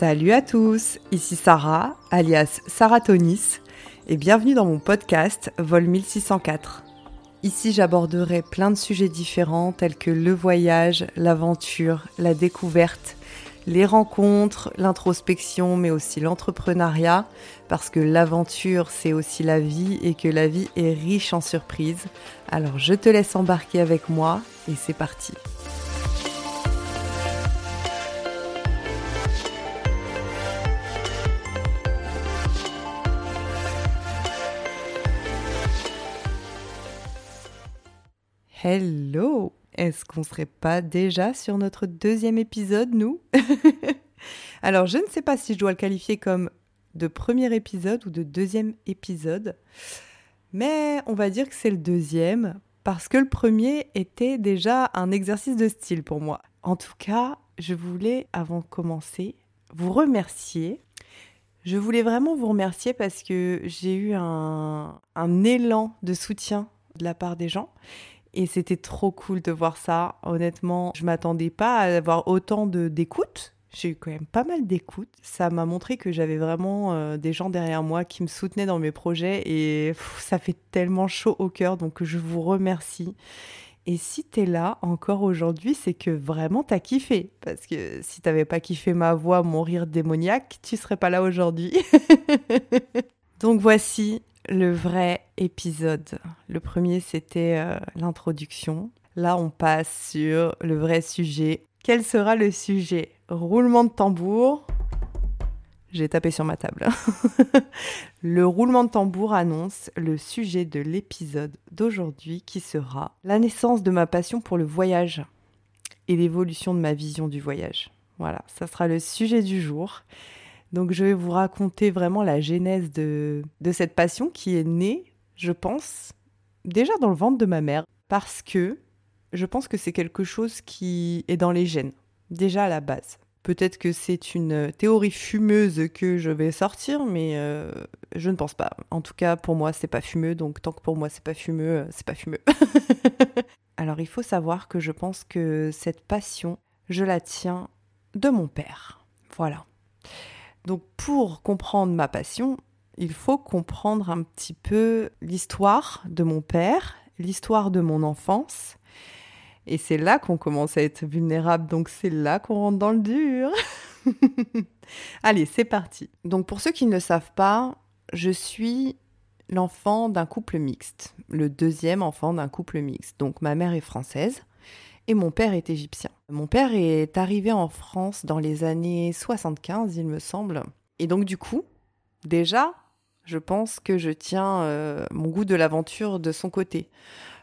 Salut à tous, ici Sarah, alias Sarah Tonis, et bienvenue dans mon podcast Vol 1604. Ici j'aborderai plein de sujets différents tels que le voyage, l'aventure, la découverte, les rencontres, l'introspection, mais aussi l'entrepreneuriat, parce que l'aventure, c'est aussi la vie et que la vie est riche en surprises. Alors je te laisse embarquer avec moi et c'est parti. Hello Est-ce qu'on serait pas déjà sur notre deuxième épisode, nous? Alors, je ne sais pas si je dois le qualifier comme de premier épisode ou de deuxième épisode, mais on va dire que c'est le deuxième parce que le premier était déjà un exercice de style pour moi. En tout cas, je voulais, avant de commencer, vous remercier. Je voulais vraiment vous remercier parce que j'ai eu un, un élan de soutien de la part des gens et c'était trop cool de voir ça. Honnêtement, je m'attendais pas à avoir autant d'écoute. J'ai eu quand même pas mal d'écoute. Ça m'a montré que j'avais vraiment euh, des gens derrière moi qui me soutenaient dans mes projets et ça fait tellement chaud au cœur. Donc je vous remercie. Et si t'es là encore aujourd'hui, c'est que vraiment t'as kiffé. Parce que si t'avais pas kiffé ma voix, mon rire démoniaque, tu serais pas là aujourd'hui. Donc voici le vrai épisode. Le premier, c'était euh, l'introduction. Là, on passe sur le vrai sujet. Quel sera le sujet? Roulement de tambour. J'ai tapé sur ma table. le roulement de tambour annonce le sujet de l'épisode d'aujourd'hui qui sera la naissance de ma passion pour le voyage et l'évolution de ma vision du voyage. Voilà, ça sera le sujet du jour. Donc je vais vous raconter vraiment la genèse de, cette passion qui est née, je pense, déjà dans le ventre de ma mère, parce que je pense que c'est quelque chose qui est dans les gènes, déjà à la base. Peut-être que c'est une théorie fumeuse que je vais sortir, mais euh, je ne pense pas. En tout cas, pour moi, c'est pas fumeux, donc tant que pour moi c'est pas fumeux, euh, c'est pas fumeux. Alors, il faut savoir que je pense que cette passion, je la tiens de mon père. Voilà. Donc pour comprendre ma passion, il faut comprendre un petit peu l'histoire de mon père, l'histoire de mon enfance. Et c'est là qu'on commence à être vulnérable, donc c'est là qu'on rentre dans le dur. Allez, c'est parti. Donc pour ceux qui ne le savent pas, je suis l'enfant d'un couple mixte, le deuxième enfant d'un couple mixte. Donc ma mère est française et mon père est égyptien. Mon père est arrivé en France dans les années 75, il me semble. Et donc du coup, déjà, je pense que je tiens euh, mon goût de l'aventure de son côté.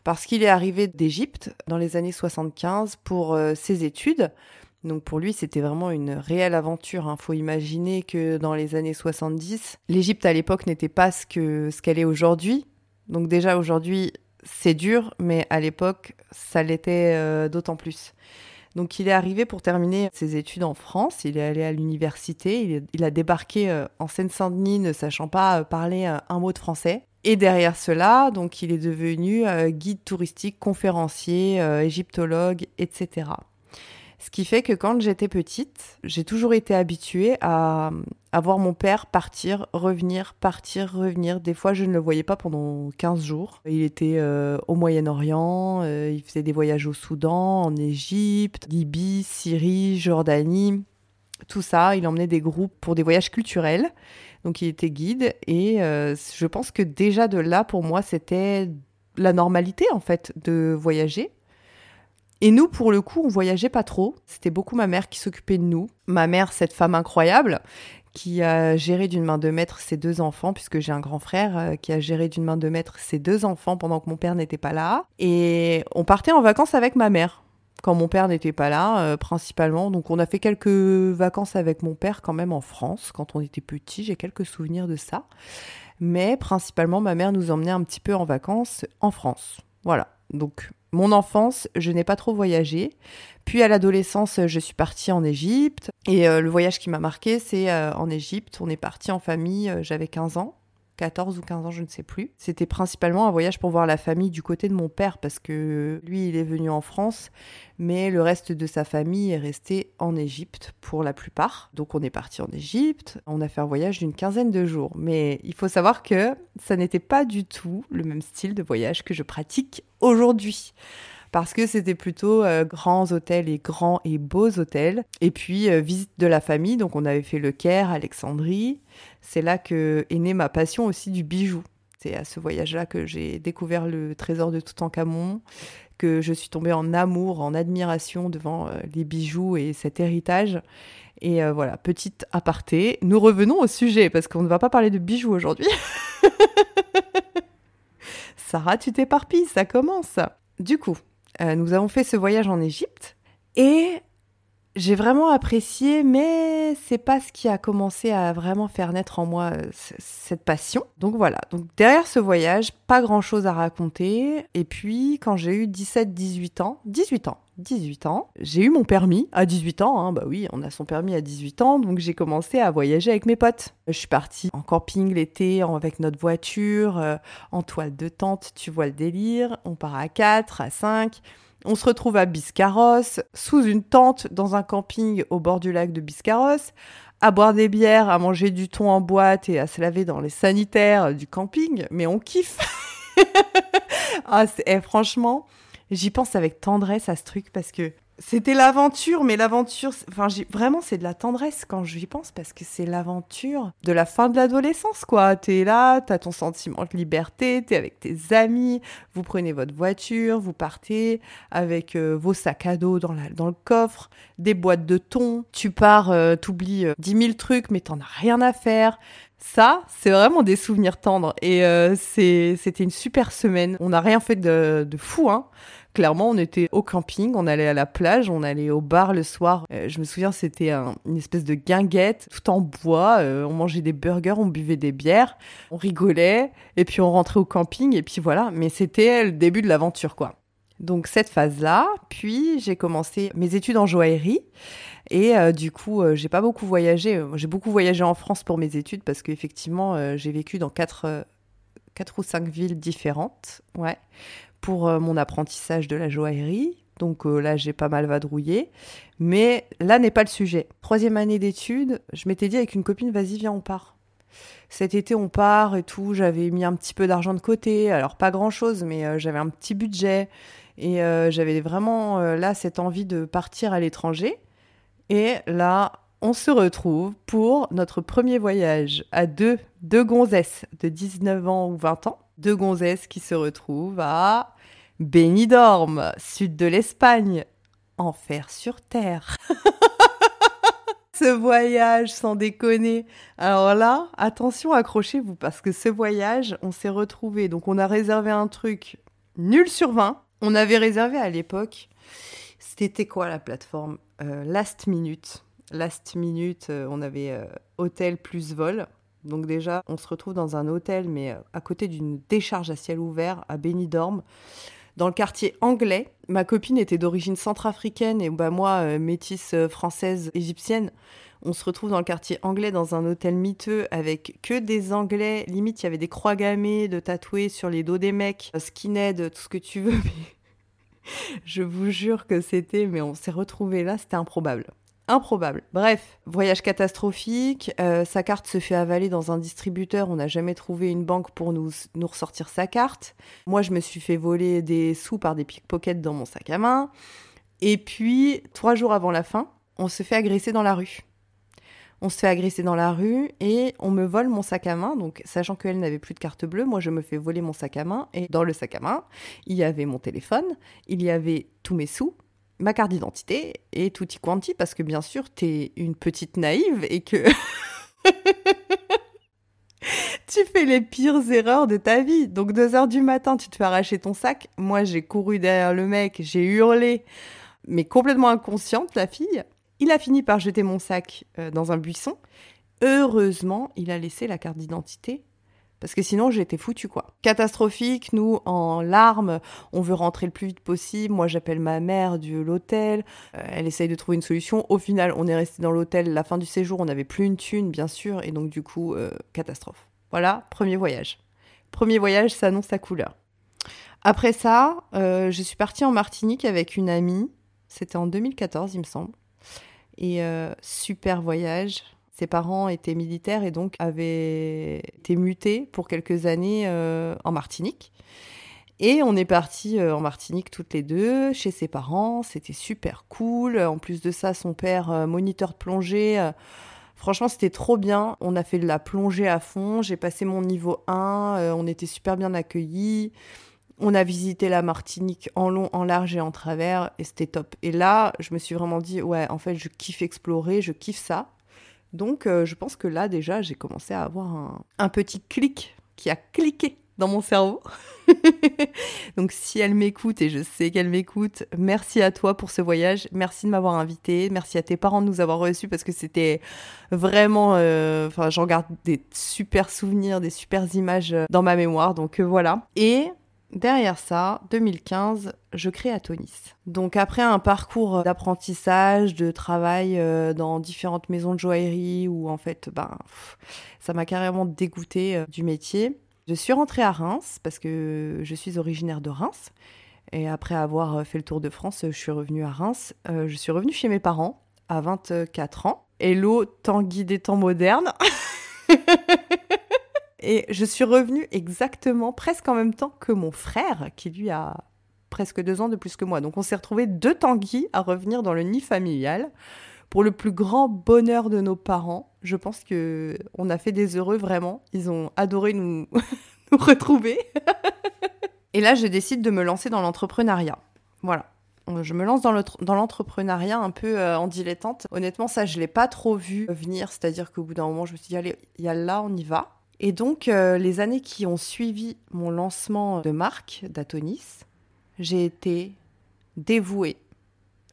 Parce qu'il est arrivé d'Égypte dans les années 75 pour euh, ses études. Donc pour lui, c'était vraiment une réelle aventure. Il hein. faut imaginer que dans les années 70, l'Égypte à l'époque n'était pas ce qu'elle est aujourd'hui. Donc déjà aujourd'hui, c'est dur, mais à l'époque, ça l'était euh, d'autant plus. Donc il est arrivé pour terminer ses études en France, il est allé à l'université, il, a débarqué euh, en Seine-Saint-Denis ne sachant pas euh, parler un mot de français. Et derrière cela, donc il est devenu guide touristique, conférencier, égyptologue, etc. Ce qui fait que quand j'étais petite, j'ai toujours été habituée à, voir mon père partir, revenir, partir, revenir. Des fois, je ne le voyais pas pendant 15 jours. Il était euh, au Moyen-Orient, euh, il faisait des voyages au Soudan, en Égypte, Libye, Syrie, Jordanie. Tout ça, il emmenait des groupes pour des voyages culturels. Donc il était guide et euh, je pense que déjà de là, pour moi, c'était la normalité en fait de voyager. Et nous, pour le coup, on voyageait pas trop. C'était beaucoup ma mère qui s'occupait de nous. Ma mère, cette femme incroyable, qui a géré d'une main de maître ses deux enfants, puisque j'ai un grand frère euh, qui a géré d'une main de maître ses deux enfants pendant que mon père n'était pas là. Et on partait en vacances avec ma mère quand mon père n'était pas là, euh, principalement. Donc on a fait quelques vacances avec mon père quand même en France, quand on était petit. J'ai quelques souvenirs de ça. Mais principalement, ma mère nous emmenait un petit peu en vacances en France. Voilà. Donc mon enfance, je n'ai pas trop voyagé. Puis à l'adolescence, je suis partie en Égypte. Et euh, le voyage qui m'a marqué, c'est euh, en Égypte. On est parti en famille, euh, j'avais 15 ans. 14 ou 15 ans, je ne sais plus. C'était principalement un voyage pour voir la famille du côté de mon père parce que lui, il est venu en France, mais le reste de sa famille est resté en Égypte pour la plupart. Donc on est parti en Égypte, on a fait un voyage d'une quinzaine de jours. Mais il faut savoir que ça n'était pas du tout le même style de voyage que je pratique aujourd'hui parce que c'était plutôt euh, grands hôtels et grands et beaux hôtels. Et puis euh, visite de la famille, donc on avait fait le Caire, Alexandrie. C'est là que est née ma passion aussi du bijou. C'est à ce voyage-là que j'ai découvert le trésor de Toutankhamon, que je suis tombée en amour, en admiration devant euh, les bijoux et cet héritage. Et voilà, petite aparté. Nous revenons au sujet parce qu'on ne va pas parler de bijoux aujourd'hui. Sarah, tu t'éparpilles, ça commence. Du coup, euh, nous avons fait ce voyage en Égypte et j'ai vraiment apprécié, mais c'est pas ce qui a commencé à vraiment faire naître en moi euh, cette passion. Donc voilà. Donc derrière ce voyage, pas grand chose à raconter. Et puis, quand j'ai eu 17-18 ans, 18 ans, 18 ans, j'ai eu mon permis à 18 ans. Hein, bah oui, on a son permis à 18 ans, donc j'ai commencé à voyager avec mes potes. Je suis partie en camping l'été avec notre voiture, euh, en toile de tente, tu vois le délire. On part à 4, à 5. On se retrouve à Biscarros, sous une tente dans un camping au bord du lac de Biscarros, à boire des bières, à manger du thon en boîte et à se laver dans les sanitaires du camping. Mais on kiffe. ah, eh, franchement, j'y pense avec tendresse à ce truc parce que c'était l'aventure, mais l'aventure, enfin, vraiment, c'est de la tendresse quand j'y pense parce que c'est l'aventure de la fin de l'adolescence, quoi. T'es là, t'as ton sentiment de liberté, t'es avec tes amis, vous prenez votre voiture, vous partez avec euh, vos sacs à dos dans, le coffre, des boîtes de thon, tu pars, euh, t'oublies euh, dix 10 000 trucs, mais t'en as rien à faire. Ça, c'est vraiment des souvenirs tendres. Et c'était une super semaine. On n'a rien fait de, de fou, hein clairement, on était au camping, on allait à la plage, on allait au bar le soir. Euh, je me souviens, c'était une espèce de guinguette, tout en bois. Euh, on mangeait des burgers, on buvait des bières, on rigolait, et puis on rentrait au camping, et puis voilà. Mais c'était le début de l'aventure, quoi. Donc cette phase-là, puis j'ai commencé mes études en joaillerie. Et euh, du coup, j'ai pas beaucoup voyagé. J'ai beaucoup voyagé en France pour mes études parce qu'effectivement, j'ai vécu dans quatre, quatre ou cinq villes différentes. Ouais pour euh, mon apprentissage de la joaillerie. Donc euh, là, j'ai pas mal vadrouillé. Mais là n'est pas le sujet. Troisième année d'études, je m'étais dit avec une copine, vas-y, viens, on part. Cet été, on part et tout. J'avais mis un petit peu d'argent de côté. Alors, pas grand-chose, mais euh, j'avais un petit budget. Et j'avais vraiment là cette envie de partir à l'étranger. Et là, on se retrouve pour notre premier voyage à deux, deux gonzesses de 19 ans ou 20 ans. Deux gonzesses qui se retrouvent à Benidorm, sud de l'Espagne. Enfer sur terre. ce voyage, sans déconner. Alors là, attention, accrochez-vous, parce que ce voyage, on s'est retrouvé. Donc, on a réservé un truc nul sur 20. On avait réservé à l'époque, c'était quoi la plateforme euh, Last Minute. Last Minute, euh, on avait euh, hôtel plus vol. Donc déjà, on se retrouve dans un hôtel, mais à côté d'une décharge à ciel ouvert à Benidorm, dans le quartier anglais. Ma copine était d'origine centrafricaine et bah, moi, métisse française égyptienne. On se retrouve dans le quartier anglais dans un hôtel miteux avec que des anglais. Limite, il y avait des croix gammées de tatoués sur les dos des mecs, skinhead, tout ce que tu veux. je vous jure que c'était, mais on s'est retrouvé là, c'était improbable improbable. Bref, voyage catastrophique, euh, sa carte se fait avaler dans un distributeur, on n'a jamais trouvé une banque pour nous, nous ressortir sa carte. Moi, je me suis fait voler des sous par des pickpockets dans mon sac à main. Et puis, trois jours avant la fin, on se fait agresser dans la rue. On se fait agresser dans la rue et on me vole mon sac à main. Donc, sachant qu'elle n'avait plus de carte bleue, moi je me fais voler mon sac à main. Et dans le sac à main, il y avait mon téléphone, il y avait tous mes sous, ma carte d'identité et tutti quanti parce que bien sûr t'es une petite naïve et que tu fais les pires erreurs de ta vie. Donc deux heures du matin, tu te fais arracher ton sac. Moi, j'ai couru derrière le mec, j'ai hurlé, mais complètement inconsciente, la fille. Il a fini par jeter mon sac euh, dans un buisson. Heureusement, il a laissé la carte d'identité parce que sinon, j'étais foutue, quoi. Catastrophique, nous, en larmes, on veut rentrer le plus vite possible. Moi, j'appelle ma mère de l'hôtel. Euh, elle essaye de trouver une solution. Au final, on est resté dans l'hôtel. La fin du séjour, on n'avait plus une thune, bien sûr. Et donc, du coup, euh, catastrophe. Voilà, premier voyage. Premier voyage s'annonce à couleur. Après ça, je suis partie en Martinique avec une amie. C'était en 2014, il me semble. Et euh, super voyage. Ses parents étaient militaires et donc avaient été mutés pour quelques années euh, en Martinique. Et on est parti en Martinique toutes les deux, chez ses parents. C'était super cool. En plus de ça, son père, moniteur de plongée. Franchement, c'était trop bien. On a fait de la plongée à fond. J'ai passé mon niveau 1. on était super bien accueillis. On a visité la Martinique en long, en large et en travers, et c'était top. Et là, je me suis vraiment dit, ouais, en fait, je kiffe explorer, je kiffe ça. Donc, euh, je pense que là, déjà, j'ai commencé à avoir un, petit clic qui a cliqué dans mon cerveau. Donc, si elle m'écoute, et je sais qu'elle m'écoute, merci à toi pour ce voyage. Merci de m'avoir invité. Merci à tes parents de nous avoir reçus parce que c'était vraiment. Euh, enfin, j'en garde des super souvenirs, des super images dans ma mémoire. Donc, euh, voilà. Et Derrière ça, 2015, je crée Atonis. Donc après un parcours d'apprentissage, de travail euh, dans différentes maisons de joaillerie où en fait, ben, ça m'a carrément dégoûté euh, du métier. Je suis rentrée à Reims parce que je suis originaire de Reims. Et après avoir fait le tour de France, je suis revenue à Reims. Euh, je suis revenue chez mes parents à 24 ans. Hello, temps guidé, temps moderne. Et je suis revenue exactement, presque en même temps que mon frère, qui lui a presque deux ans de plus que moi. Donc on s'est retrouvés deux tanguis à revenir dans le nid familial. Pour le plus grand bonheur de nos parents, je pense que on a fait des heureux vraiment. Ils ont adoré nous, retrouver. Et là, je décide de me lancer dans l'entrepreneuriat. Voilà. Je me lance dans l'entrepreneuriat un peu euh, en dilettante. Honnêtement, ça, je ne l'ai pas trop vu venir. C'est-à-dire qu'au bout d'un moment, je me suis dit, allez, y a là, on y va. Et donc, euh, les années qui ont suivi mon lancement de marque d'Atonis, j'ai été dévouée.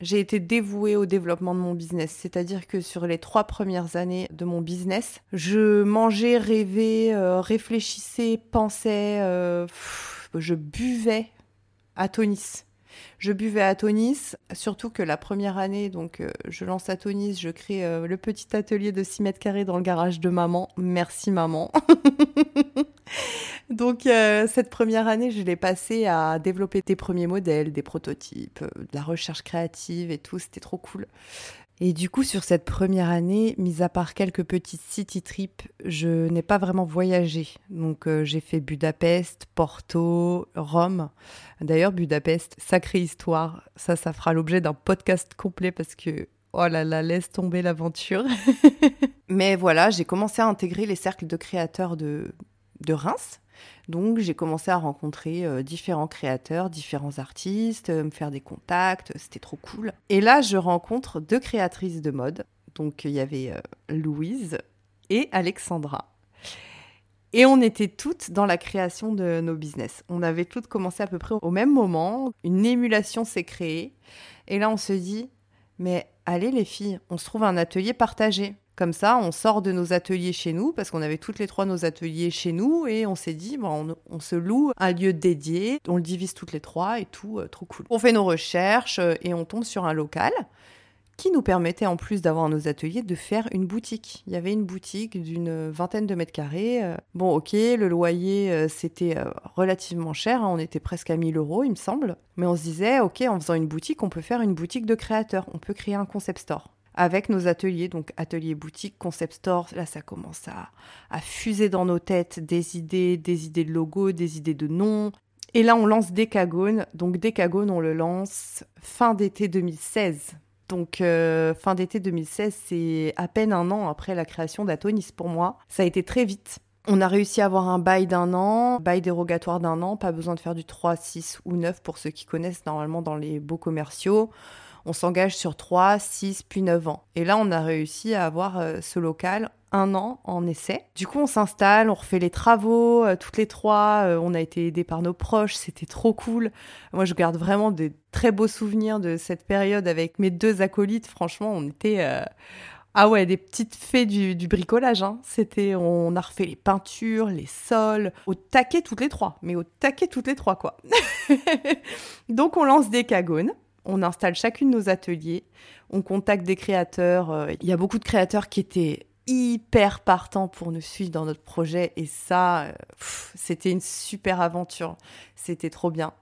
J'ai été dévouée au développement de mon business. C'est-à-dire que sur les trois premières années de mon business, je mangeais, rêvais, euh, réfléchissais, pensais, euh, je buvais Atonis. Je buvais à Tonis, surtout que la première année, donc euh, je lance à Tonis, je crée euh, le petit atelier de 6 mètres carrés dans le garage de maman. Merci maman. donc euh, cette première année, je l'ai passée à développer des premiers modèles, des prototypes, de la recherche créative et tout, c'était trop cool. Et du coup, sur cette première année, mis à part quelques petits city trips, je n'ai pas vraiment voyagé. Donc, euh, j'ai fait Budapest, Porto, Rome. D'ailleurs, Budapest, sacrée histoire. Ça, ça fera l'objet d'un podcast complet parce que, oh là là, laisse tomber l'aventure. Mais voilà, j'ai commencé à intégrer les cercles de créateurs de, de Reims. Donc j'ai commencé à rencontrer euh, différents créateurs, différents artistes, euh, me faire des contacts, c'était trop cool. Et là, je rencontre deux créatrices de mode. Donc il y avait euh, Louise et Alexandra. Et on était toutes dans la création de nos business. On avait toutes commencé à peu près au même moment. Une émulation s'est créée. Et là, on se dit, mais allez les filles, on se trouve un atelier partagé. Comme ça, on sort de nos ateliers chez nous, parce qu'on avait toutes les trois nos ateliers chez nous, et on s'est dit, bon, on, se loue un lieu dédié, on le divise toutes les trois et tout, euh, trop cool. On fait nos recherches euh, et on tombe sur un local qui nous permettait, en plus d'avoir nos ateliers, de faire une boutique. Il y avait une boutique d'une vingtaine de mètres carrés. Euh. Bon, ok, le loyer, c'était relativement cher, hein, on était presque à 1000 euros, il me semble. Mais on se disait, ok, en faisant une boutique, on peut faire une boutique de créateurs, on peut créer un concept store avec nos ateliers, donc atelier boutique, concept store, là ça commence à, à fuser dans nos têtes des idées, des idées de logo, des idées de nom. Et là on lance Decagone, donc Decagone on le lance fin d'été 2016. Donc euh, fin d'été 2016, c'est à peine un an après la création d'Atonis pour moi. Ça a été très vite. On a réussi à avoir un bail d'un an, bail dérogatoire d'un an, pas besoin de faire du 3, 6 ou 9 pour ceux qui connaissent normalement dans les beaux commerciaux on s'engage sur 3, 6, puis 9 ans. Et là, on a réussi à avoir euh, ce local un an en essai. Du coup, on s'installe, on refait les travaux, euh, toutes les trois. Euh, on a été aidés par nos proches, c'était trop cool. Moi, je garde vraiment de très beaux souvenirs de cette période avec mes deux acolytes. Franchement, on était. Ah ouais, des petites fées du, bricolage. Hein. C'était, on a refait les peintures, les sols, au taquet toutes les trois, mais au taquet toutes les trois quoi. Donc on lance des cagones on installe chacune nos ateliers, on contacte des créateurs. Euh, il y a beaucoup de créateurs qui étaient hyper partant pour nous suivre dans notre projet et ça, euh, c'était une super aventure. C'était trop bien.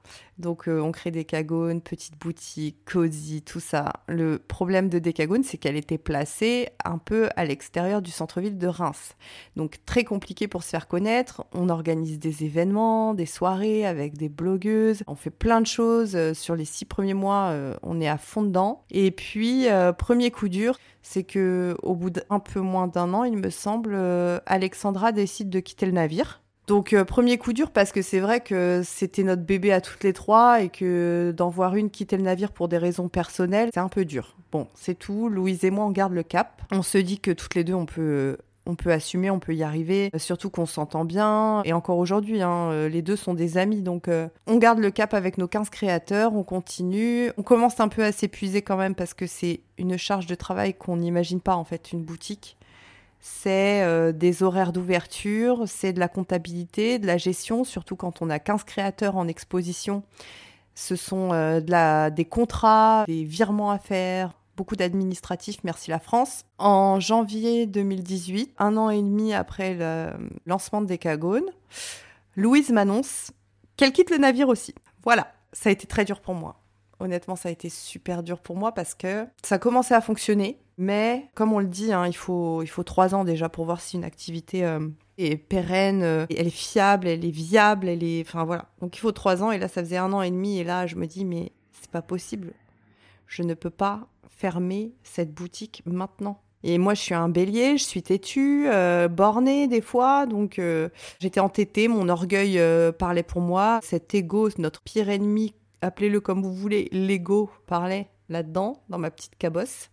Donc euh, on crée des cagones, petite boutique, cozy, tout ça. Le problème de Decagone, c'est qu'elle était placée un peu à l'extérieur du centre-ville de Reims. Donc très compliqué pour se faire connaître. On organise des événements, des soirées avec des blogueuses. On fait plein de choses. Euh, sur les six premiers mois, on est à fond dedans. Et puis, premier coup dur, c'est que au bout d'un peu moins d'un an, il me semble, euh, Alexandra décide de quitter le navire. Donc euh, premier coup dur parce que c'est vrai que c'était notre bébé à toutes les trois et que d'en voir une quitter le navire pour des raisons personnelles, c'est un peu dur. Bon, c'est tout. Louise et moi, on garde le cap. On se dit que toutes les deux, on peut on peut assumer, on peut y arriver, surtout qu'on s'entend bien. Et encore aujourd'hui, hein, euh, les deux sont des amis, donc euh, on garde le cap avec nos 15 créateurs, on continue. On commence un peu à s'épuiser quand même parce que c'est une charge de travail qu'on n'imagine pas en fait, une boutique. C'est euh, des horaires d'ouverture, c'est de la comptabilité, de la gestion, surtout quand on a 15 créateurs en exposition. Ce sont la, des contrats, des virements à faire, beaucoup d'administratifs, merci la France. En janvier 2018, un an et demi après le lancement de Décagone, Louise m'annonce qu'elle quitte le navire aussi. Voilà, ça a été très dur pour moi. Honnêtement, ça a été super dur pour moi parce que ça commençait à fonctionner, mais comme on le dit, hein, il, faut, il faut trois ans déjà pour voir si une activité euh, est pérenne, euh, elle est fiable, elle est viable, elle est... Enfin voilà. Donc il faut trois ans et là ça faisait un an et demi et là je me dis mais c'est pas possible. Je ne peux pas fermer cette boutique maintenant. Et moi, je suis un bélier, je suis têtue, euh, bornée des fois, donc euh, j'étais entêtée, mon orgueil parlait pour moi. Cet ego, notre pire ennemi, appelez-le comme vous voulez, l'ego parlait là-dedans, dans ma petite cabosse,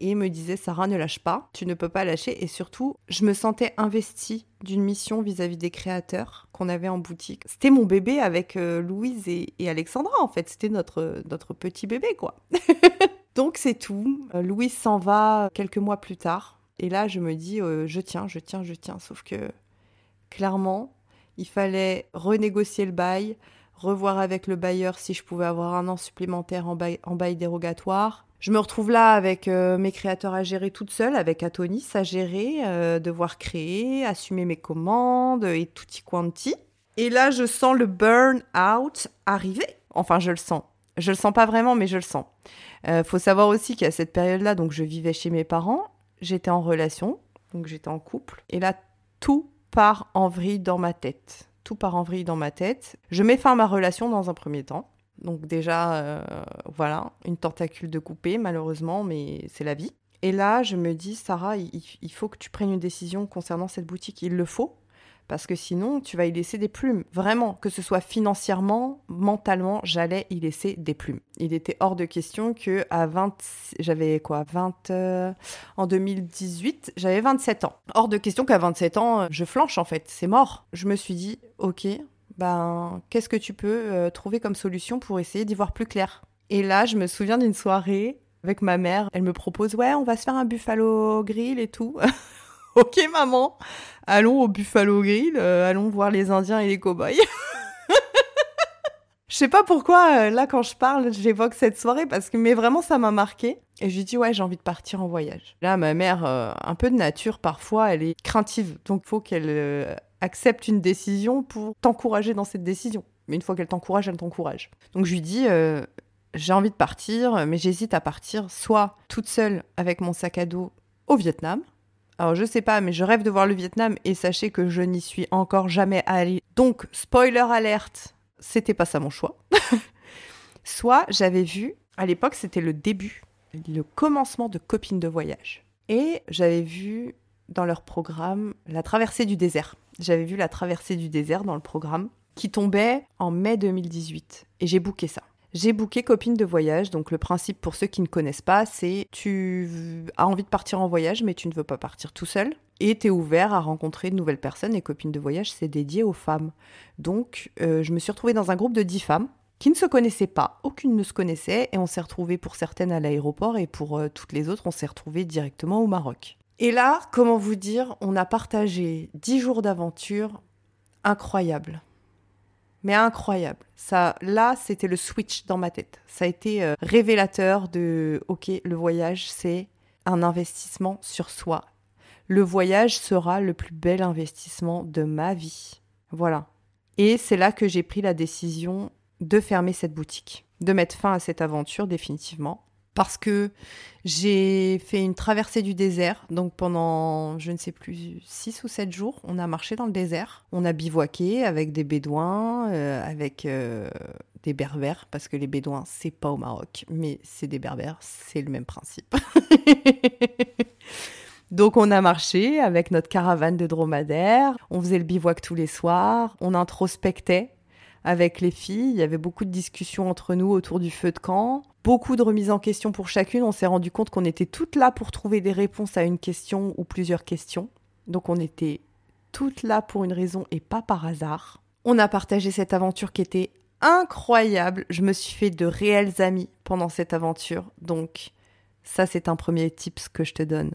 et me disait Sarah, ne lâche pas, tu ne peux pas lâcher. Et surtout, je me sentais investie d'une mission vis-à-vis des créateurs qu'on avait en boutique. C'était mon bébé avec Louise et, et, Alexandra, en fait. C'était notre, notre petit bébé, quoi. Donc c'est tout. Euh, Louise s'en va quelques mois plus tard. Et là, je me dis, euh, je tiens, je tiens, je tiens. Sauf que, clairement, il fallait renégocier le bail, revoir avec le bailleur si je pouvais avoir un an supplémentaire en bail, dérogatoire. Je me retrouve là avec euh, mes créateurs à gérer toute seule, avec Atonis à gérer, devoir créer, assumer mes commandes et tutti quanti. Et là, je sens le burn-out arriver. Enfin, je le sens. Je le sens pas vraiment, mais je le sens. Euh, faut savoir aussi qu'à cette période-là, donc je vivais chez mes parents, j'étais en relation, donc j'étais en couple, et là tout part en vrille dans ma tête. Tout part en vrille dans ma tête. Je mets fin à ma relation dans un premier temps. Donc déjà, euh, voilà, une tentacule de couper, malheureusement, mais c'est la vie. Et là, je me dis, Sarah, il, faut que tu prennes une décision concernant cette boutique. Il le faut, parce que sinon tu vas y laisser des plumes. Vraiment, que ce soit financièrement, mentalement, j'allais y laisser des plumes. Il était hors de question que à 20 j'avais quoi 20 euh, en 2018, j'avais 27 ans. Hors de question qu'à 27 ans, je flanche en fait, c'est mort. Je me suis dit OK, ben qu'est-ce que tu peux euh, trouver comme solution pour essayer d'y voir plus clair? Et là, je me souviens d'une soirée avec ma mère, elle me propose "Ouais, on va se faire un buffalo grill et tout." ok maman, allons au Buffalo Grill, euh, allons voir les Indiens et les cow-boys. Je sais pas pourquoi, euh, là, quand je parle, j'évoque cette soirée parce que, mais vraiment, ça m'a marqué. Et je lui dis, ouais, j'ai envie de partir en voyage. Là, ma mère, euh, un peu de nature, parfois, elle est craintive. Donc, faut qu'elle accepte une décision pour t'encourager dans cette décision. Mais une fois qu'elle t'encourage, elle t'encourage. Donc, je lui dis, j'ai envie de partir, mais j'hésite à partir soit toute seule avec mon sac à dos au Vietnam, alors je sais pas, mais je rêve de voir le Vietnam et sachez que je n'y suis encore jamais allée. Donc, spoiler alerte, c'était pas ça mon choix. Soit j'avais vu, à l'époque c'était le début, le commencement de Copines de voyage. Et j'avais vu dans leur programme la traversée du désert. J'avais vu la traversée du désert dans le programme qui tombait en mai 2018. Et j'ai booké ça. J'ai booké copine de voyage. Donc le principe pour ceux qui ne connaissent pas, c'est tu as envie de partir en voyage, mais tu ne veux pas partir tout seul. Et tu es ouvert à rencontrer de nouvelles personnes. Et copine de voyage, c'est dédié aux femmes. Donc euh, je me suis retrouvée dans un groupe de 10 femmes qui ne se connaissaient pas, aucune ne se connaissait, et on s'est retrouvés pour certaines à l'aéroport, et pour euh, toutes les autres, on s'est retrouvés directement au Maroc. Et là, comment vous dire, on a partagé 10 jours d'aventure incroyables mais incroyable. Ça, là, c'était le switch dans ma tête. Ça a été euh, révélateur de, ok, le voyage, c'est un investissement sur soi. le voyage sera le plus bel investissement de ma vie. Voilà. Et c'est là que j'ai pris la décision de fermer cette boutique, de mettre fin à cette aventure définitivement. Parce que j'ai fait une traversée du désert, donc pendant, je ne sais plus, 6 ou 7 jours, on a marché dans le désert. On a bivouaqué avec des bédouins, euh, avec euh, des berbères, parce que les bédouins, c'est pas au Maroc, mais c'est des berbères, c'est le même principe. Donc on a marché avec notre caravane de dromadaires, on faisait le bivouac tous les soirs, on introspectait avec les filles, il y avait beaucoup de discussions entre nous autour du feu de camp, beaucoup de remises en question pour chacune, on s'est rendu compte qu'on était toutes là pour trouver des réponses à une question ou plusieurs questions. Donc on était toutes là pour une raison et pas par hasard. On a partagé cette aventure qui était incroyable. Je me suis fait de réels amis pendant cette aventure. Donc ça c'est un premier tips que je te donne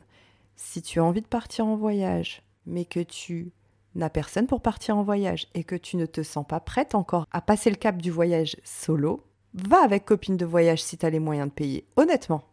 si tu as envie de partir en voyage, mais que tu n'as personne pour partir en voyage et que tu ne te sens pas prête encore à passer le cap du voyage solo, va avec copine de voyage si tu as les moyens de payer. Honnêtement.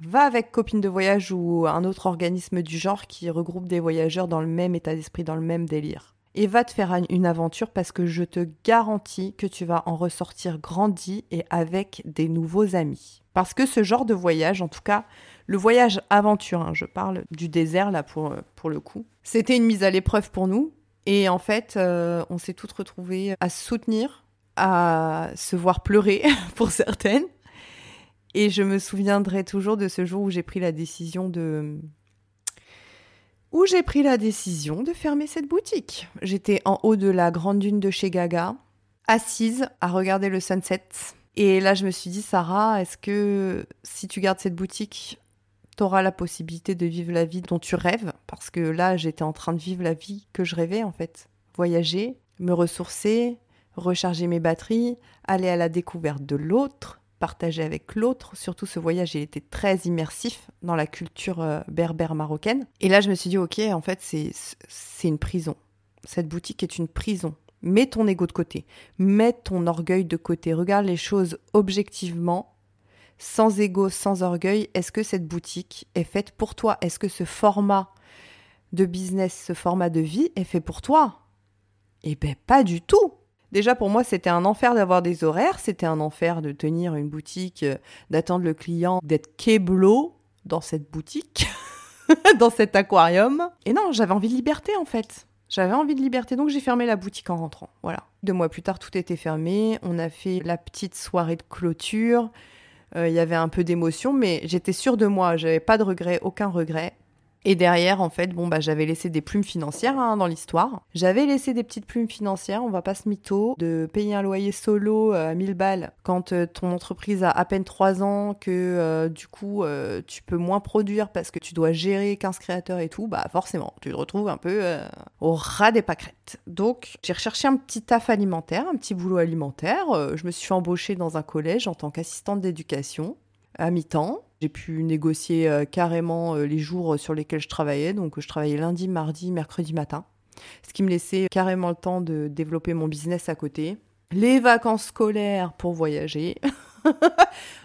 Va avec copine de voyage ou un autre organisme du genre qui regroupe des voyageurs dans le même état d'esprit, dans le même délire. Et va te faire une aventure parce que je te garantis que tu vas en ressortir grandi et avec des nouveaux amis. Parce que ce genre de voyage, en tout cas, le voyage aventure, hein, je parle du désert là pour, pour le coup. C'était une mise à l'épreuve pour nous. Et en fait, euh, on s'est toutes retrouvées à soutenir, à se voir pleurer pour certaines. Et je me souviendrai toujours de ce jour où j'ai pris la décision de où j'ai pris la décision de fermer cette boutique. J'étais en haut de la grande dune de chez Gaga, assise à regarder le sunset. Et là, je me suis dit, Sarah, est-ce que si tu gardes cette boutique, tu la possibilité de vivre la vie dont tu rêves, parce que là, j'étais en train de vivre la vie que je rêvais en fait. Voyager, me ressourcer, recharger mes batteries, aller à la découverte de l'autre, partager avec l'autre. Surtout ce voyage, il était très immersif dans la culture euh, berbère marocaine. Et là, je me suis dit, ok, en fait, c'est une prison. Cette boutique est une prison. Mets ton ego de côté, mets ton orgueil de côté, regarde les choses objectivement sans ego, sans orgueil, est-ce que cette boutique est faite pour toi? Est-ce que ce format de business, ce format de vie est fait pour toi? Eh bien, pas du tout Déjà, pour moi, c'était un enfer d'avoir des horaires, c'était un enfer de tenir une boutique, euh, d'attendre le client, d'être keblo dans cette boutique, dans cet aquarium. Et non, j'avais envie de liberté, en fait. J'avais envie de liberté, donc j'ai fermé la boutique en rentrant. Voilà. Deux mois plus tard, tout était fermé. On a fait la petite soirée de clôture. Euh, il y avait un peu d'émotion, mais j'étais sûre de moi, j'avais pas de regret, aucun regret. Et derrière, en fait, bon, bah, j'avais laissé des plumes financières hein, dans l'histoire. J'avais laissé des petites plumes financières, on va pas se mytho, de payer un loyer solo euh, à 1000 balles quand euh, ton entreprise a à peine 3 ans, que du coup, tu peux moins produire parce que tu dois gérer 15 créateurs et tout, bah forcément, tu te retrouves un peu au ras des pâquerettes. Donc, j'ai recherché un petit taf alimentaire, un petit boulot alimentaire. je me suis fait embaucher dans un collège en tant qu'assistante d'éducation à mi-temps. J'ai pu négocier euh, carrément euh, les jours sur lesquels je travaillais. Donc, je travaillais lundi, mardi, mercredi matin. Ce qui me laissait carrément le temps de développer mon business à côté. Les vacances scolaires pour voyager.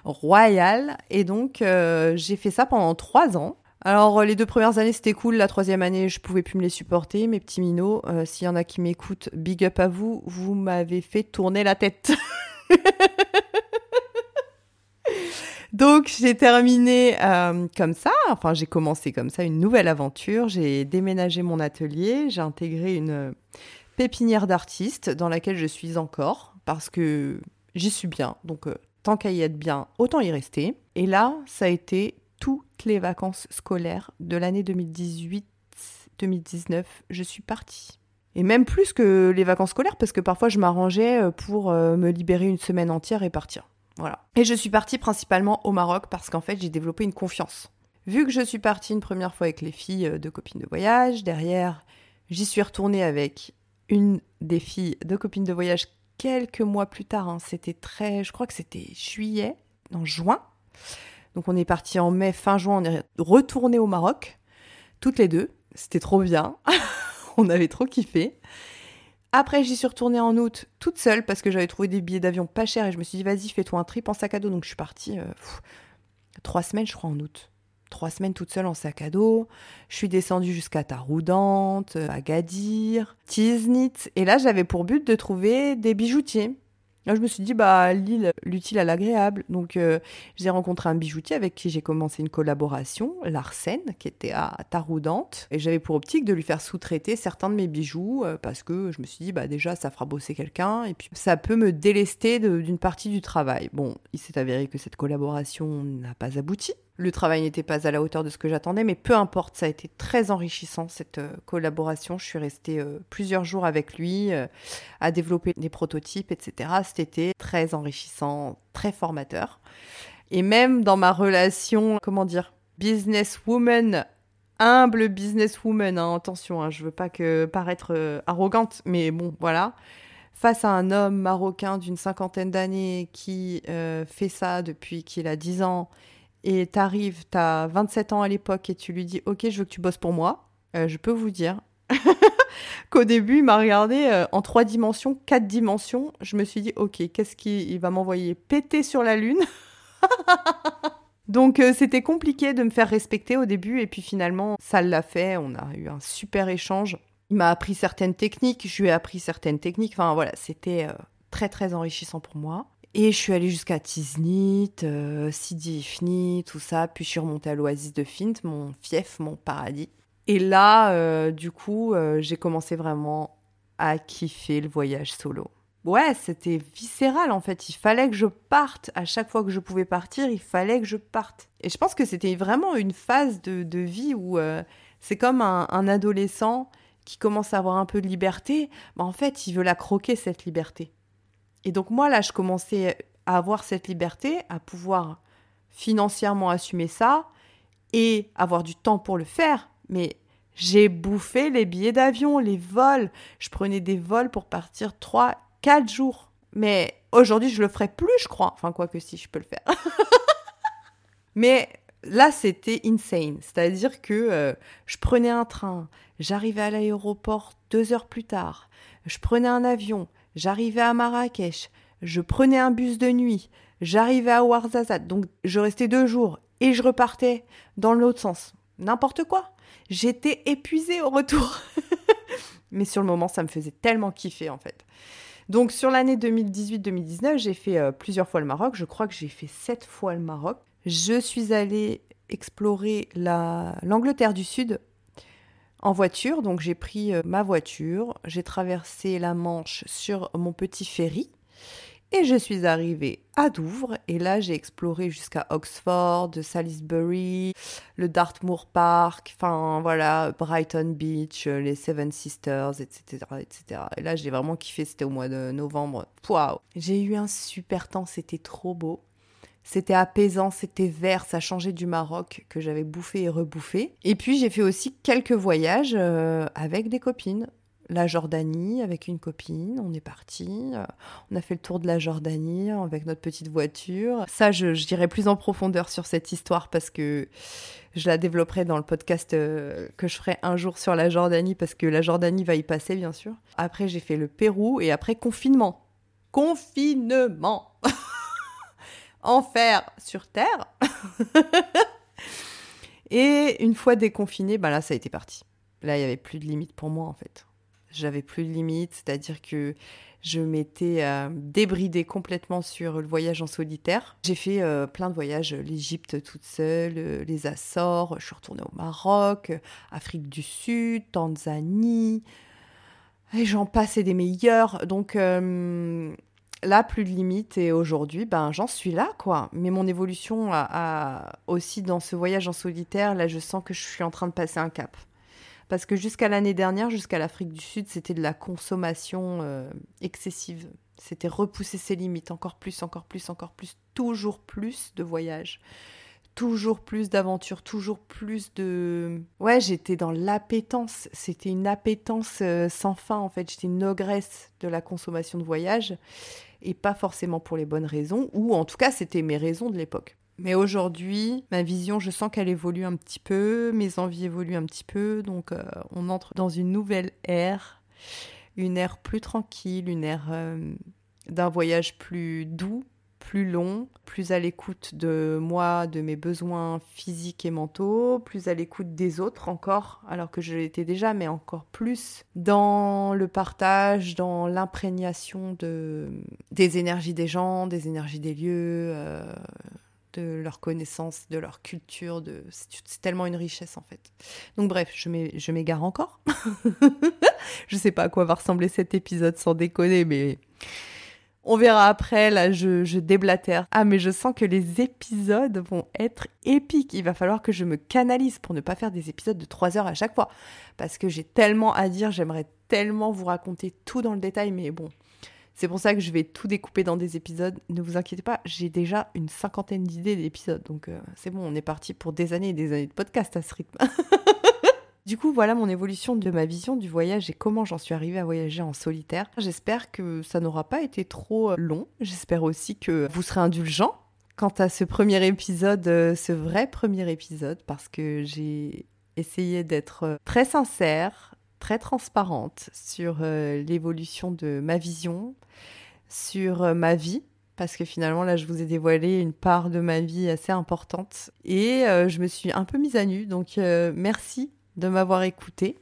Royal. Et donc, euh, j'ai fait ça pendant trois ans. Alors, les deux premières années, c'était cool. La troisième année, je pouvais plus me les supporter. Mes petits minots, s'il y en a qui m'écoutent, big up à vous. Vous m'avez fait tourner la tête. Donc j'ai terminé euh, comme ça, enfin j'ai commencé comme ça une nouvelle aventure, j'ai déménagé mon atelier, j'ai intégré une pépinière d'artistes dans laquelle je suis encore parce que j'y suis bien, donc euh, tant qu'à y être bien, autant y rester. Et là, ça a été toutes les vacances scolaires de l'année 2018-2019, je suis partie. Et même plus que les vacances scolaires parce que parfois je m'arrangeais euh, pour me libérer une semaine entière et partir. Voilà. Et je suis partie principalement au Maroc parce qu'en fait, j'ai développé une confiance. Vu que je suis partie une première fois avec les filles euh, de copines de voyage, derrière, j'y suis retournée avec une des filles de copines de voyage quelques mois plus tard. Hein. C'était très, je crois que c'était juillet, non juin. Donc on est parti en mai, fin juin, on est retourné au Maroc, toutes les deux. C'était trop bien. on avait trop kiffé. Après, j'y suis retournée en août toute seule parce que j'avais trouvé des billets d'avion pas chers et je me suis dit, vas-y, fais-toi un trip en sac à dos. Donc je suis partie euh, trois semaines, je crois, en août. trois semaines toute seule en sac à dos. Je suis descendue jusqu'à Taroudante, Agadir, Tiznit. Et là, j'avais pour but de trouver des bijoutiers. Là, je me suis dit, bah, l'île, l'utile à l'agréable. Donc, euh, j'ai rencontré un bijoutier avec qui j'ai commencé une collaboration, Larsen, qui était à Taroudante. Et j'avais pour optique de lui faire sous-traiter certains de mes bijoux euh, parce que je me suis dit, bah, déjà, ça fera bosser quelqu'un et puis ça peut me délester d'une partie du travail. Bon, il s'est avéré que cette collaboration n'a pas abouti. Le travail n'était pas à la hauteur de ce que j'attendais, mais peu importe, ça a été très enrichissant cette euh, collaboration. Je suis restée euh, plusieurs jours avec lui euh, à développer des prototypes, etc. C'était très enrichissant, très formateur. Et même dans ma relation, comment dire, businesswoman, humble businesswoman, hein, attention, hein, je veux pas que paraître arrogante, mais bon, voilà face à un homme marocain d'une cinquantaine d'années qui fait ça depuis qu'il a 10 ans et t'arrives, t'as 27 ans à l'époque et tu lui dis Ok, je veux que tu bosses pour moi, euh, je peux vous dire qu'au début, il m'a regardé euh, en trois dimensions, quatre dimensions. Je me suis dit Ok, qu'est-ce qu'il va m'envoyer péter sur la Lune Donc euh, c'était compliqué de me faire respecter au début et puis finalement ça l'a fait, on a eu un super échange. Il m'a appris certaines techniques, je lui ai appris certaines techniques, enfin voilà, c'était très très enrichissant pour moi. Et je suis allée jusqu'à Tiznit, euh, Sidi Ifni, tout ça. Puis je suis remontée à l'oasis de Fint, mon fief, mon paradis. Et là, euh, du coup, euh, j'ai commencé vraiment à kiffer le voyage solo. Ouais, c'était viscéral en fait. Il fallait que je parte. À chaque fois que je pouvais partir, il fallait que je parte. Et je pense que c'était vraiment une phase de, vie où c'est comme un, adolescent qui commence à avoir un peu de liberté. Mais en fait, il veut la croquer, cette liberté. Et donc moi, là, je commençais à avoir cette liberté, à pouvoir financièrement assumer ça et avoir du temps pour le faire. Mais j'ai bouffé les billets d'avion, les vols. Je prenais des vols pour partir 3, 4 jours. Mais aujourd'hui, je le ferai plus, je crois. Enfin, quoi que si, je peux le faire. Mais là, c'était insane. C'est-à-dire que euh, je prenais un train, j'arrivais à l'aéroport deux heures plus tard, je prenais un avion, J'arrivais à Marrakech, je prenais un bus de nuit, j'arrivais à Ouarzazate, donc je restais deux jours et je repartais dans l'autre sens. N'importe quoi. J'étais épuisée au retour. Mais sur le moment, ça me faisait tellement kiffer en fait. Donc sur l'année 2018-2019, j'ai fait euh, plusieurs fois le Maroc. Je crois que j'ai fait sept fois le Maroc. Je suis allée explorer l'Angleterre du Sud en voiture. Donc j'ai pris euh, ma voiture, j'ai traversé la Manche sur mon petit ferry et je suis arrivée à Douvres. Et là, j'ai exploré jusqu'à Oxford, Salisbury, le Dartmoor Park, enfin voilà, Brighton Beach, euh, les Seven Sisters, etc. etc. Et là, j'ai vraiment kiffé, c'était au mois de novembre. Waouh J'ai eu un super temps, c'était trop beau. C'était apaisant, c'était vert, ça changeait du Maroc que j'avais bouffé et rebouffé. Et puis j'ai fait aussi quelques voyages euh, avec des copines. La Jordanie avec une copine, on est parti. Euh, on a fait le tour de la Jordanie avec notre petite voiture. Ça, je, dirais plus en profondeur sur cette histoire parce que je la développerai dans le podcast euh, que je ferai un jour sur la Jordanie parce que la Jordanie va y passer, bien sûr. Après, j'ai fait le Pérou et après, confinement. Confinement enfer sur Terre. et une fois déconfiné, bah là, ça a été parti. Là, il n'y avait plus de limite pour moi, en fait. J'avais plus de limite, c'est-à-dire que je m'étais euh, débridée complètement sur le voyage en solitaire. J'ai fait euh, plein de voyages, l'Égypte toute seule, euh, les Açores, je suis retournée au Maroc, Afrique du Sud, Tanzanie, et j'en passais des meilleurs. Donc, là, plus de limites et aujourd'hui, ben, j'en suis là, quoi. Mais mon évolution a, aussi dans ce voyage en solitaire, là, je sens que je suis en train de passer un cap. Parce que jusqu'à l'année dernière, jusqu'à l'Afrique du Sud, c'était de la consommation euh, excessive. C'était repousser ses limites, encore plus, encore plus, encore plus, toujours plus de voyages toujours plus d'aventures, toujours plus de... Ouais, j'étais dans l'appétence. C'était une appétence euh, sans fin, en fait. J'étais une ogresse de la consommation de voyage et pas forcément pour les bonnes raisons, ou en tout cas, c'était mes raisons de l'époque. Mais aujourd'hui, ma vision, je sens qu'elle évolue un petit peu, mes envies évoluent un petit peu, donc euh, on entre dans une nouvelle ère, une ère plus tranquille, une ère euh, d'un voyage plus doux, plus long, plus à l'écoute de moi, de mes besoins physiques et mentaux, plus à l'écoute des autres encore, alors que je l'étais déjà, mais encore plus dans le partage, dans l'imprégnation de, des énergies des gens, des énergies des lieux. Euh, de leur connaissance, de leur culture, c'est tellement une richesse en fait. Donc bref, je m'égare encore. je sais pas à quoi va ressembler cet épisode sans déconner, mais on verra après, là je, déblatère. Ah mais je sens que les épisodes vont être épiques. Il va falloir que je me canalise pour ne pas faire des épisodes de 3 heures à chaque fois. Parce que j'ai tellement à dire, j'aimerais tellement vous raconter tout dans le détail, mais bon, c'est pour ça que je vais tout découper dans des épisodes. Ne vous inquiétez pas, j'ai déjà une cinquantaine d'idées d'épisodes. Donc euh, c'est bon, on est parti pour des années et des années de podcast à ce rythme. Du coup, voilà mon évolution de ma vision du voyage et comment j'en suis arrivée à voyager en solitaire. J'espère que ça n'aura pas été trop euh, long. J'espère aussi que vous serez indulgents quant à ce premier épisode, euh, ce vrai premier épisode, parce que j'ai essayé d'être très sincère, très transparente sur euh, l'évolution de ma vision, sur euh, ma vie, parce que finalement là je vous ai dévoilé une part de ma vie assez importante et euh, je me suis un peu mise à nu, donc merci de m'avoir écouté.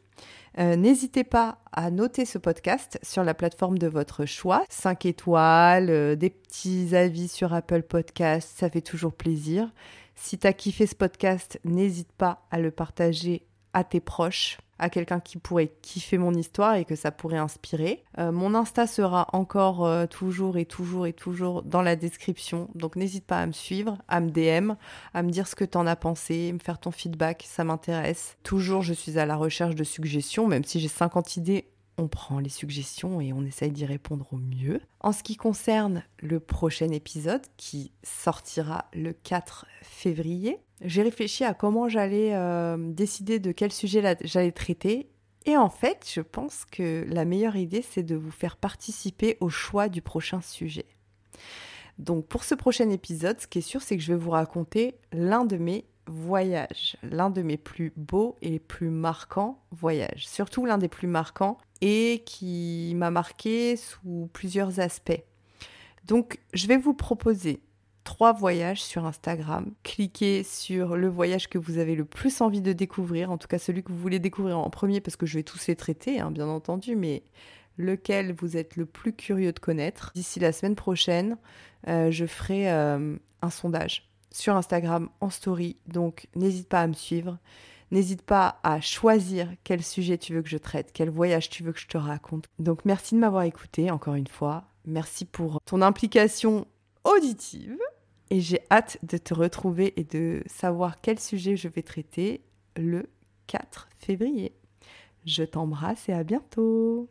N'hésitez pas à noter ce podcast sur la plateforme de votre choix. 5 étoiles, des petits avis sur Apple Podcast, ça fait toujours plaisir. Si tu as kiffé ce podcast, n'hésite pas à le partager à tes proches à quelqu'un qui pourrait kiffer mon histoire et que ça pourrait inspirer. Euh, mon Insta sera encore euh, toujours et toujours et toujours dans la description. Donc n'hésite pas à me suivre, à me DM, à me dire ce que tu en as pensé, me faire ton feedback, ça m'intéresse. Toujours je suis à la recherche de suggestions, même si j'ai 50 idées, on prend les suggestions et on essaye d'y répondre au mieux. En ce qui concerne le prochain épisode qui sortira le 4 février, j'ai réfléchi à comment j'allais euh, décider de quel sujet j'allais traiter. Et en fait, je pense que la meilleure idée, c'est de vous faire participer au choix du prochain sujet. Donc pour ce prochain épisode, ce qui est sûr, c'est que je vais vous raconter l'un de mes voyages, l'un de mes plus beaux et plus marquants voyages, surtout l'un des plus marquants et qui m'a marqué sous plusieurs aspects. Donc je vais vous proposer trois voyages sur Instagram. Cliquez sur le voyage que vous avez le plus envie de découvrir, en tout cas celui que vous voulez découvrir en premier, parce que je vais tous les traiter, hein, bien entendu, mais lequel vous êtes le plus curieux de connaître. D'ici la semaine prochaine, euh, je ferai euh, un sondage sur Instagram en story, donc n'hésite pas à me suivre. N'hésite pas à choisir quel sujet tu veux que je traite, quel voyage tu veux que je te raconte. Donc merci de m'avoir écouté encore une fois. Merci pour ton implication auditive et j'ai hâte de te retrouver et de savoir quel sujet je vais traiter le 4 février. Je t'embrasse et à bientôt